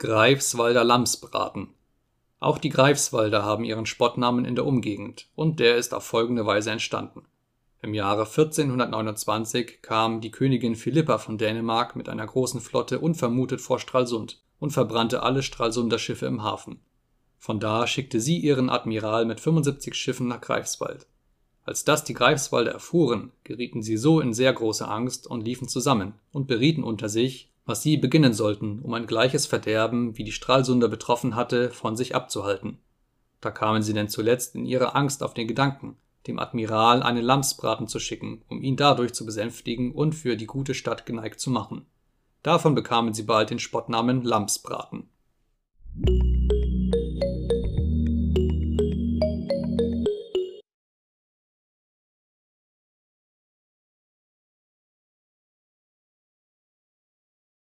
Greifswalder Lamsbraten. Auch die Greifswalder haben ihren Spottnamen in der Umgegend, und der ist auf folgende Weise entstanden: Im Jahre 1429 kam die Königin Philippa von Dänemark mit einer großen Flotte unvermutet vor Stralsund und verbrannte alle Stralsunder Schiffe im Hafen. Von da schickte sie ihren Admiral mit 75 Schiffen nach Greifswald. Als das die Greifswalder erfuhren, gerieten sie so in sehr große Angst und liefen zusammen und berieten unter sich, was sie beginnen sollten, um ein gleiches Verderben, wie die Stralsunder betroffen hatte, von sich abzuhalten. Da kamen sie denn zuletzt in ihrer Angst auf den Gedanken, dem Admiral einen Lamsbraten zu schicken, um ihn dadurch zu besänftigen und für die gute Stadt geneigt zu machen. Davon bekamen sie bald den Spottnamen Lamsbraten